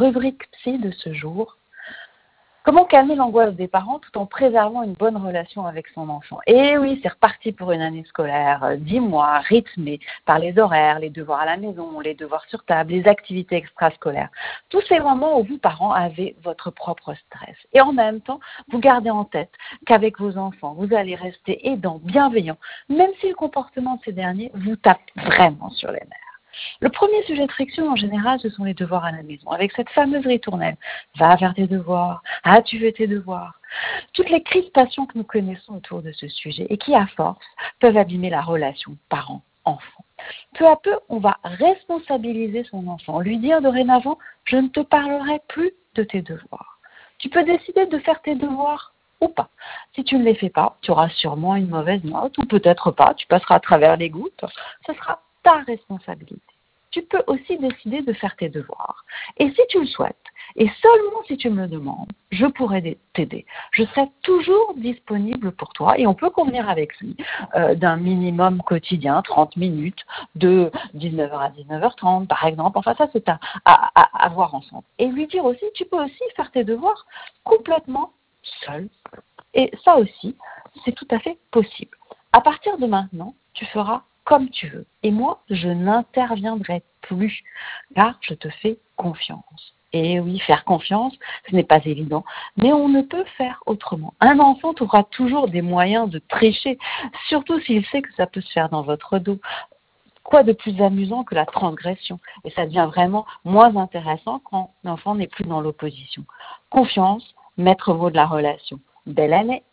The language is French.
Rubrique psy de ce jour. Comment calmer l'angoisse des parents tout en préservant une bonne relation avec son enfant? Et oui, c'est reparti pour une année scolaire, euh, dix mois, rythmée par les horaires, les devoirs à la maison, les devoirs sur table, les activités extrascolaires. Tous ces moments où vous, parents, avez votre propre stress. Et en même temps, vous gardez en tête qu'avec vos enfants, vous allez rester aidant, bienveillant, même si le comportement de ces derniers vous tape vraiment sur les nerfs. Le premier sujet de friction, en général, ce sont les devoirs à la maison. Avec cette fameuse ritournelle, va faire tes devoirs, as-tu fait tes devoirs Toutes les crispations que nous connaissons autour de ce sujet et qui, à force, peuvent abîmer la relation parent-enfant. Peu à peu, on va responsabiliser son enfant, lui dire dorénavant, je ne te parlerai plus de tes devoirs. Tu peux décider de faire tes devoirs ou pas. Si tu ne les fais pas, tu auras sûrement une mauvaise note ou peut-être pas, tu passeras à travers les gouttes. Ce sera ta responsabilité. Tu peux aussi décider de faire tes devoirs. Et si tu le souhaites, et seulement si tu me le demandes, je pourrai t'aider. Je serai toujours disponible pour toi et on peut convenir avec lui euh, d'un minimum quotidien, 30 minutes, de 19h à 19h30 par exemple. Enfin ça c'est à, voir ensemble. Et lui dire aussi, tu peux aussi faire tes devoirs complètement seul. Et ça aussi, c'est tout à fait possible. À partir de maintenant, tu feras comme tu veux. Et moi, je n'interviendrai plus, car je te fais confiance. Et oui, faire confiance, ce n'est pas évident, mais on ne peut faire autrement. Un enfant aura toujours des moyens de tricher, surtout s'il sait que ça peut se faire dans votre dos. Quoi de plus amusant que la transgression? Et ça devient vraiment moins intéressant quand l'enfant n'est plus dans l'opposition. Confiance, maître mot de la relation. Belle année